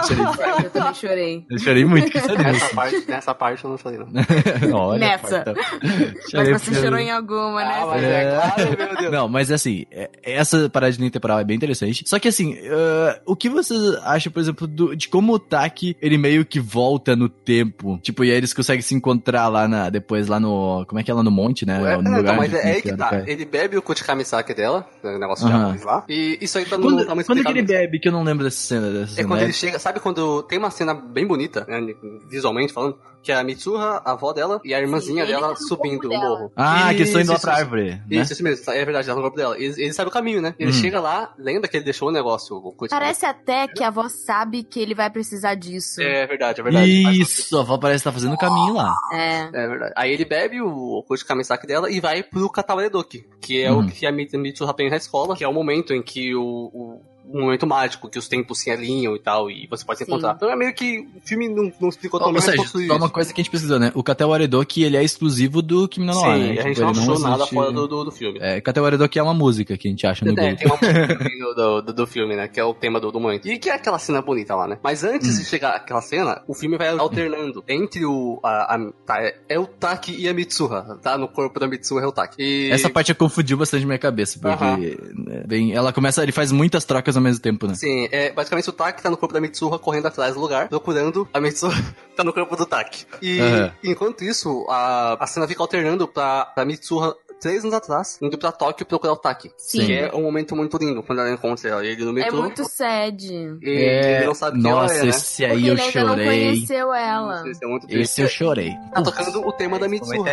chorei, Eu também chorei. eu chorei muito, que sério Nessa isso. parte, nessa parte eu não falei, não. Olha, Nessa. então. Mas Chorei você chorou em alguma, né? Ah, mas é claro, meu Deus. Não, mas assim, é- essa parada de linha temporal é bem interessante. Só que assim, ah, o que você acha, por exemplo, do- de como o Taki, ele meio que volta no tempo? Tipo, e aí eles conseguem se encontrar lá na, depois lá no, como é que é lá no monte, né? É, no não, lugar mas é aí que tá. cai. Ele bebe o Kuchikamisake dela, né, o negócio Aham. japonês lá. E isso aí tá no Quando, tá muito quando que ele bebe, que eu não lembro dessa cena. Dessa É cena, quando né? ele chega, sabe quando tem uma cena bem bonita, né, visualmente falando, que é a Mitsuha, a avó dela, e a irmãzinha ele dela tá no subindo o morro. Ah, que estão indo lá pra isso, árvore, né? Isso, isso mesmo, é verdade, ela tá no corpo dela. Ele, ele sabe o caminho, né? Ele Hum. chega lá, lembra que ele deixou o negócio. O Parece até que a avó sabe que ele vai precisar disso. É verdade, é verdade. Isso, a avó parece estar fazendo o caminho lá. É. É verdade. Aí ele bebe o de kamisaki dela e vai pro Katawaredoki, que é Uhum. o que a Mit- Mitsuha aprende na escola, que é o momento em que o, o um momento mágico, que os tempos se alinham e tal, e você pode se Sim. encontrar. Então é meio que o filme não, não explicou Ou, tão ou bem, mas seja, possui só uma isso. coisa que a gente pesquisou, né? O Katel Waredoki, ele é exclusivo do Kimi no Sim, né? a gente Tipo, não achou nada existe- fora do, do, do filme. É, Katel Waredoki é uma música que a gente acha no É, Google. tem uma música do, do, do- filme, né? Que é o tema do, do momento. E que é aquela cena bonita lá, né? Mas antes de chegar àquela cena, o filme vai alternando entre o. A, a- tá, é- é o Taki e a Mitsuha, tá? No corpo da Mitsuha é o Taki. E... Essa parte confundiu bastante minha cabeça, porque Aham. né, bem, ela começa, ele faz muitas trocas ao mesmo tempo, né? Sim, é, basicamente o Taki tá no corpo da Mitsuha correndo atrás do lugar, procurando a Mitsuha tá no corpo do Taki. E Aham. enquanto isso, a, a cena fica alternando pra, pra Mitsuha três anos atrás, indo pra Tóquio procurar o Taki. Sim. Que é um momento muito lindo quando ela encontra ele no É metrô. muito sad. E ele não sabe quem nossa, ela é, né? esse aí Porque eu ele ainda não chorei. conheceu ela. Esse é muito triste. Esse eu chorei. Tá tocando o tema da Mitsuha.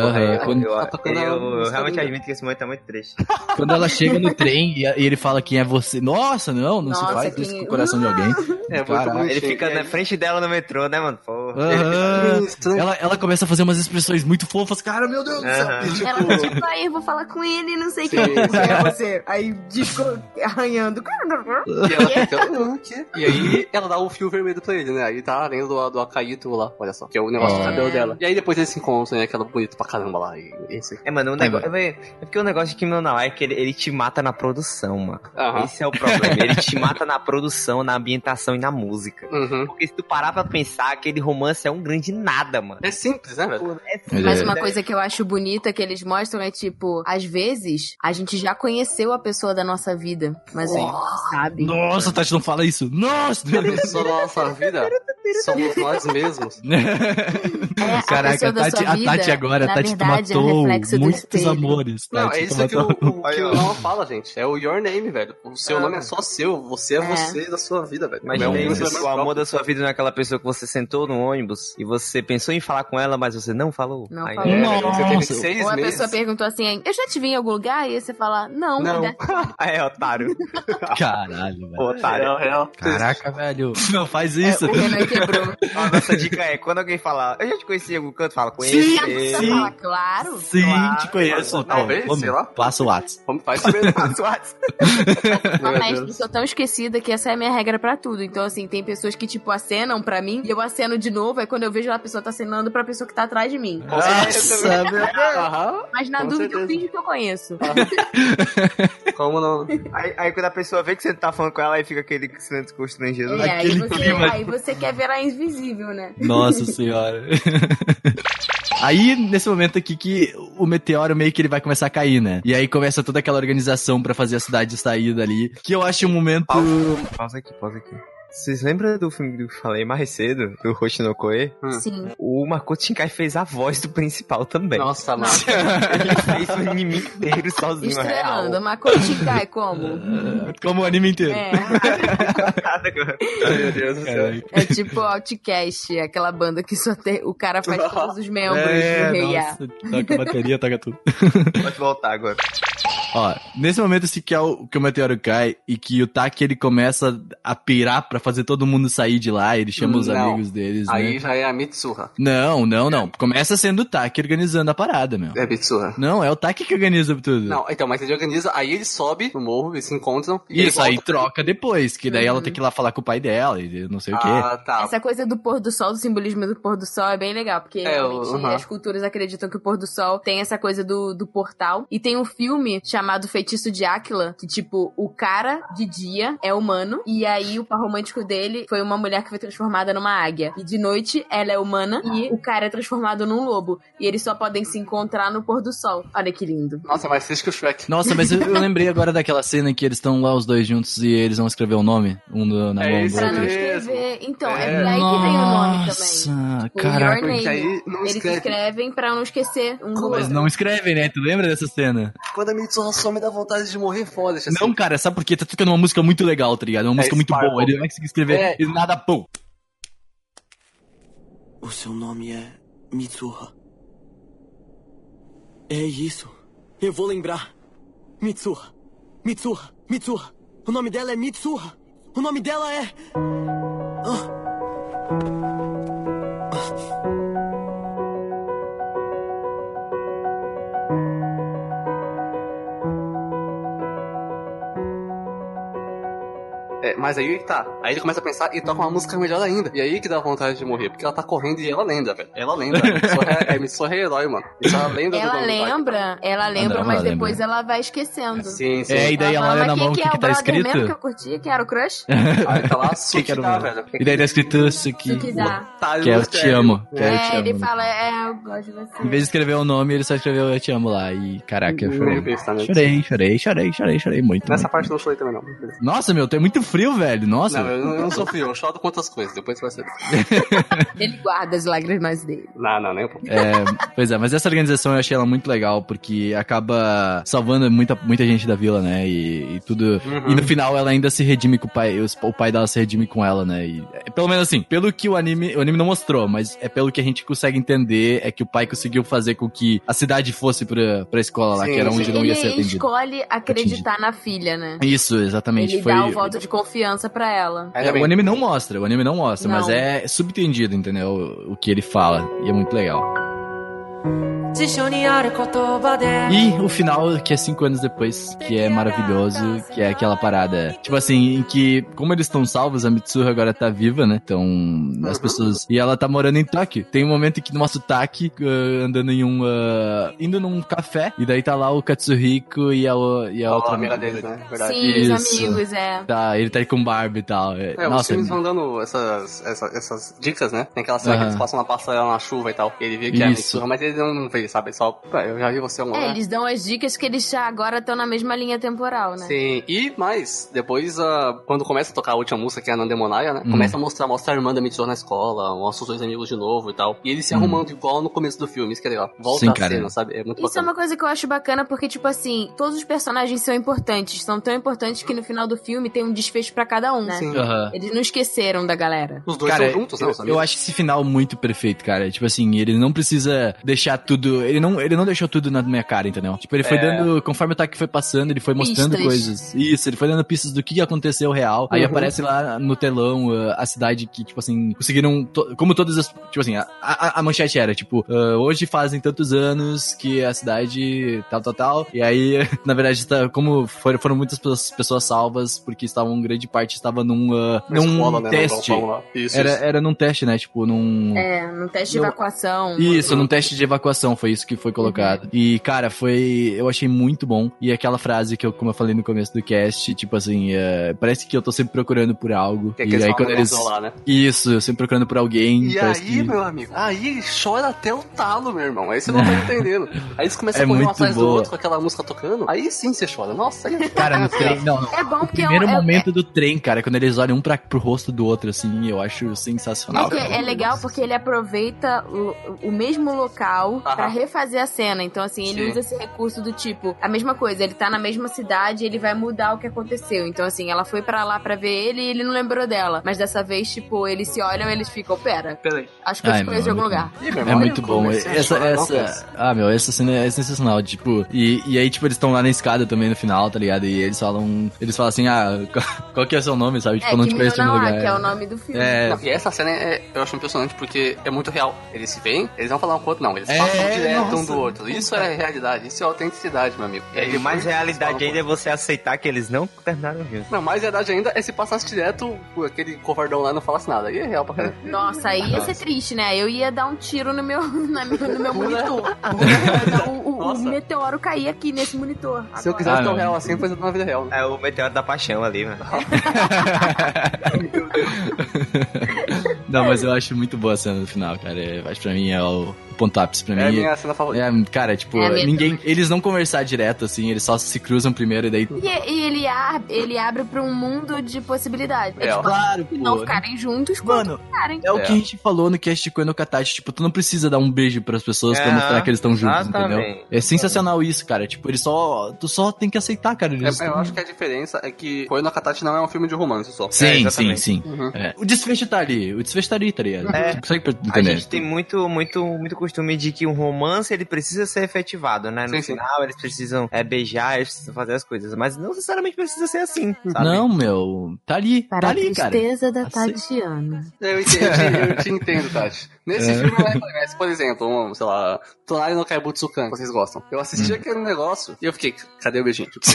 Aham, eu, quando, eu, tá a eu música realmente admito que esse momento é muito triste. quando ela chega no trem e, e ele fala quem é você. Nossa, não, não se Nossa, faz quem- isso com o coração de alguém. É, muito. Ele fica na frente dela no metrô, né, mano? Estranho. Ela, ela começa a fazer umas expressões muito fofas. Cara, meu Deus do céu. Tipo, Ela tá tipo, aí eu vou falar com ele, não sei o que. sim, sim. É você. Aí disco arranhando. E ela fica, "Ah, quê?" E aí ela dá o fio vermelho pra ele, né? Aí tá além do, do Akaito lá, olha só, que é o negócio Oh. do cabelo dela. E aí depois eles se encontram, né? Aquela bonita pra caramba lá. E esse. É, mano, o negócio. É, é porque o negócio de Kim no é que ele, ele te mata na produção, mano. Aham. Esse é o problema. Ele te mata na produção, na ambientação e na música. Uhum. Porque se tu parar pra pensar, aquele romance é um grande nada, mano. É simples, né, velho? É Mas Mas uma coisa que eu acho bonita que eles mostram é tipo, às vezes a gente já conheceu a pessoa da nossa vida, mas a gente não sabe. Nossa, Tati, não fala isso. Nossa! Só na nossa vida somos nós mesmos. É, Caraca, a Tati, a Tati agora, a Tati verdade, é matou do muitos amores. Não, Tati, é isso que o, que o Noah fala, gente. É o your name, velho. O seu nome é só seu. Você é, É. você da sua vida, velho. Mas é o amor próprio. da sua vida não é aquela pessoa que você sentou no ônibus e você pensou em falar com ela, mas você não falou. Não Aí- falou. É, Nossa. Você teve seis Ou a meses. pessoa perguntou assim, eu já te vi em algum lugar? E aí você fala, não. Não. né? Ah, é, otário. Caralho, velho. otário. Caraca, velho. Não faz isso. O Renan quebrou. A nossa dica é, quando alguém falar, eu já te conheci em algum canto, fala, Sim, conheci. Você sim. fala, claro. Sim, Claro, te conheço. talvez, Pô, sei lá. Passa o WhatsApp. Vamos faz isso mesmo. Passa o WhatsApp. Mas Deus. eu sou tão esquecida que essa é a minha regra pra tudo. Então, assim, tem pessoas que, tipo, acenam pra mim e eu aceno de novo. Aí quando eu vejo a pessoa tá acenando pra pessoa que tá atrás de mim. Nossa, meu Aham. Mas na Com dúvida eu certeza. fingo que eu conheço. Como não? Aí, aí quando a pessoa vê que você tá falando com ela, aí fica aquele silêncio constrangido. É, aí você, aí você quer virar invisível, né? Nossa senhora. Aí, nesse momento aqui que o meteoro meio que ele vai começar a cair, né? E aí começa toda aquela organização pra fazer a cidade sair dali. Que eu acho um momento. Pausa aqui, pausa aqui. Vocês lembram do filme que eu falei mais cedo, do Hoshinokoe? Sim. O Makoto Shinkai fez a voz do principal também. Nossa, mano. Ele fez o anime inteiro sozinho, Estrelando. real. Makoto Shinkai, como? Como o anime inteiro. É, Meu Deus do céu. É tipo Outcast, aquela banda que só tem... O cara faz todos os membros É, do Rei A. nossa, toca bateria, toca tudo. Pode voltar agora. Ó, nesse momento assim que, é o, que o meteoro cai e que o Taki ele começa a pirar pra fazer todo mundo sair de lá, ele chama os Não. amigos deles, Aí né? já é a Mitsuha. Não, não, não. Começa sendo o Taki organizando a parada, meu. É Mitsuha. Não, é o Taki que organiza tudo. Não, então, mas ele organiza, aí ele sobe no morro, eles se encontram. E Isso, aí troca depois, que daí ela Uhum. tem que ir lá falar com o pai dela e não sei o quê. Ah, tá. Essa coisa do pôr do sol, do simbolismo do pôr do sol é bem legal, porque É, realmente uhum. as culturas acreditam que o pôr do sol tem essa coisa do, do portal. E tem um filme chamado Feitiço de Áquila, que tipo, o cara de dia é humano, e aí o par romântico dele foi uma mulher que foi transformada numa águia. E de noite ela é humana e o cara é transformado num lobo. E eles só podem se encontrar no pôr do sol. Olha que lindo. Nossa, mais triste que o Shrek. Nossa, mas eu, eu lembrei agora daquela cena em que eles estão lá os dois juntos e eles vão escrever o nome, um do- na É mão do Pra outro. não mesmo. escrever, então, é daí que vem o nome também. Nossa, O caraca. Your Name. Que aí não Eles escreve. escrevem pra não esquecer um do Mas outro. não escrevem, né? Tu lembra dessa cena? Quando a Mitsuha some dá vontade de morrer foda, assim. Não, cara, sabe por quê? Tá tocando uma música muito legal, tá ligado? Uma música muito Sparkle. boa. Ele não vai conseguir escrever É. e nada, pum. O seu nome é Mitsuha. É isso. Eu vou lembrar. Mitsuha. Mitsuha. Mitsuha. O nome dela é Mitsuha. O nome dela é. É, mas aí que tá. Aí ele começa a pensar e toca uma música melhor ainda. E aí que dá vontade de morrer. Porque ela tá correndo e ela lembra, velho. Ela lembra. Mitsuha é, é, é herói, mano. Lembra do Ela do lembra, ela lembra, Ela mas lembra. depois ela vai esquecendo. Sim, sim. É, e daí ela olha na "Mas mão o que, é que o tá brother escrito. mesmo que eu curti, que era o crush? Aí tá lá, Que que era o velho. E daí tá escrito isso aqui. Tá, Que é eu te amo. Que é eu te É, ele amo. fala, é, eu gosto de você. Em vez de escrever o nome, ele só escreveu eu te amo lá. E caraca, eu chorei. besta, né? Chorei, chorei, chorei, chorei, chorei muito. Nessa parte eu não chorei também, não. Nossa, meu, tem muito frio, velho. Nossa. Não, eu não, eu não sou frio, eu choro com outras coisas, depois vai ser. Ele guarda as lágrimas dele. Não, não, nem um pouco. É, pois é, mas essa organização eu achei ela muito legal, porque acaba salvando muita, muita gente da vila, né? E, e tudo. Uhum. E no final ela ainda se redime com o pai. os- O pai dela se redime com ela, né? E, é, pelo menos assim, pelo que o anime. O anime não mostrou, mas é pelo que a gente consegue entender, é que o pai conseguiu fazer com que a cidade fosse pra, pra escola lá, Sim, que era onde sim. não ia ele ser atendido. escolhe acreditar na filha, né? Isso, exatamente. Ele foi... dá o voto de confiança pra ela. É, bem. o anime não mostra, o anime não mostra, mas Não. é subentendido, entendeu? O, o que ele fala. E é muito legal. E o final, que é cinco anos depois, que é maravilhoso, que é aquela parada. Tipo assim, em que, como eles estão salvos, a Mitsuha agora tá viva, né? Então, as pessoas. E ela tá morando em Tóquio. Tem um momento em que mostra o Taki uh, andando em um. Uh, indo num café. E daí tá lá o Katsuhiko e a, e a oh, outra. Amiga deles, né? Verdade. Sim, Isso. os amigos, é. Tá, ele tá aí com Barbie e tal. É, é Nossa, os filmes é vão dando essas, essas, essas, dicas, né? Tem aquela cena que eles passam na passarela na chuva e tal. Ele vê que Isso. é a Mitsuha, mas ele não vê sabe? Só, "Pá, eu já vi você um É, eles dão as dicas que eles já agora estão na mesma linha temporal, né? Sim, e mais, depois, ah, quando começa a tocar a última música, que é a Nandemonaia, né? Hum. Começa a mostrar, mostra a irmã da Mitsuha na escola, mostra os dois amigos de novo e tal. E eles se Hum. arrumando igual no começo do filme, isso que é legal. Volta Sim, a cara. cena, sabe? É muito Isso é bacana. uma coisa que eu acho bacana porque, tipo assim, todos os personagens são importantes. São tão importantes que no final do filme tem um desfecho pra cada um, né? Sim. Aham. Eles não esqueceram da galera. Os dois Cara, são juntos, né? eu, eu acho esse final muito perfeito, cara. Tipo assim, ele não precisa deixar tudo. Ele não, ele não deixou tudo na minha cara, entendeu? Tipo, ele foi É. dando. Conforme o ataque foi passando, ele foi mostrando Pistas. coisas. Isso, ele foi dando pistas do que aconteceu real. Aí Uhum. aparece lá no telão uh, a cidade que, tipo assim, conseguiram. to- como todas as. Tipo assim, a, a, a manchete era, tipo, uh, hoje fazem tantos anos que a cidade tal, tal, tal. E aí, na verdade, tá, como foram, foram muitas pessoas, salvas, porque estavam, grande parte estava num, uh, num escola, né, teste. Isso, Era, isso. era num teste, né? Tipo, num. É, no teste de evacuação. Isso, num teste de evacuação, foi isso que foi colocado. E, cara, foi. Eu achei muito bom. E aquela frase que eu, como eu falei no começo do cast, tipo assim, é, parece que eu tô sempre procurando por algo. Que é e que eles aí quando eles. lá, né? Isso, eu sempre procurando por alguém. E aí, que... meu amigo, aí chora até o talo, meu irmão. Aí você não tá entendendo. Aí eles começam É a correr um muito atrás do boa. outro com aquela música tocando. Aí sim você chora. Nossa, aí é Cara, no trem. Não, não. É bom O porque é um- primeiro é, momento do trem, cara, quando eles olham um pra, pro rosto do outro, assim, eu acho é, sensacional. que é legal porque ele aproveita o, o mesmo local pra refazer a cena. Então, assim, ele Sim. usa esse recurso do tipo, a mesma coisa, ele tá na mesma cidade e ele vai mudar o que aconteceu. Então, assim, ela foi pra lá pra ver ele e ele não lembrou dela. Mas dessa vez, tipo, eles se olham e eles ficam, pera, Peraí. acho que eu Ai, te conheço de algum é lugar. Ih, É muito bom. Essa, essa. Ah, meu, essa cena é sensacional. Tipo, e, e aí, tipo, eles estão lá na escada também no final, tá ligado? E eles falam. Eles falam assim, ah, qual, que é o seu nome, sabe? Tipo, É, eu não que te conheço de nenhum lugar. que é o nome do filme. É, Não, e essa cena é, eu acho impressionante porque é muito real. Eles se veem, eles não falam um com o outro, não. Eles É, passam direto um nossa. do outro. Isso é realidade, isso é autenticidade, meu amigo. E aí, mais realidade ainda é você aceitar que eles não terminaram juntos. Não, mais verdade ainda é se passasse direto, aquele covardão lá não falasse nada. Aí é real pra caramba. Nossa, aí ia ser triste, né? Eu ia dar um tiro no meu, na, no meu monitor. o, o- o meteoro cair aqui nesse monitor. Se eu agora. quisesse Ah, tão real assim, foi na vida real. Né? É o meteoro da paixão ali, mano. Não, mas eu acho muito boa a cena do final, cara. Eu acho pra mim é o ponto ápice pra É a mim. minha cena favorita. É, cara, tipo, É a ninguém. Eles não conversar direto, assim, eles só se cruzam primeiro e daí. E, e ele, ab- ele abre pra um mundo de possibilidades. É, É, tipo, Claro, não ficarem juntos quando Mano, ficarem. é o É. que a gente falou no cast de Koen no Katachi. Tipo, tu não precisa dar um beijo pras pessoas pra É, mostrar que eles estão juntos, entendeu? É sensacional isso, cara. Tipo, eles só. Tu só tem que aceitar, cara. Eles É, eu acho que a diferença é que Koe no Katachi não é um filme de romance só. Sim, É, sim, sim. Uhum. É. O desfecho tá ali. O desfecho tá ali, tá ligado? É. Tu consegue A entender? gente tem muito, muito, muito costume de que um romance ele precisa ser efetivado, né? No Sim, sim. final eles precisam é, beijar, eles precisam fazer as coisas, mas não necessariamente precisa ser assim, sabe? Não, meu. Tá ali. Para tá a ali, cara. tristeza da Aceita. Tatiana. Eu, entendi, eu te entendo, Tati. Nesse É. filme não é mas, por exemplo, um, sei lá, Tonari no Kaibutsukan, que vocês gostam. Eu assisti Hum. aquele negócio e eu fiquei, cadê o beijinho? Tipo,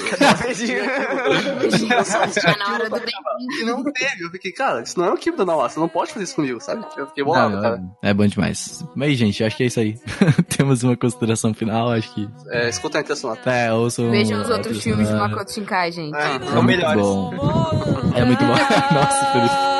na hora do beijinho. E não teve. Eu fiquei, cara, isso não é um Kibdo não, você não pode fazer isso comigo, sabe? Eu fiquei bolado, não, cara. é bom demais. Mas, gente, acho que é isso aí. Temos uma consideração final, acho que. É, escuta a intenção. É, ouçam. Vejam os outros filmes de? Makoto Shinkai, gente. É, É são muito melhores. bom. É muito bom. Nossa, Felipe.